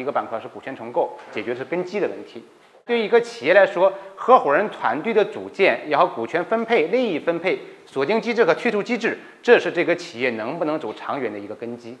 一个板块是股权重构解决是根基的问题。对于一个企业来说合伙人团队的组建然后股权分配利益分配锁定机制和退出机制这是这个企业能不能走长远的一个根基。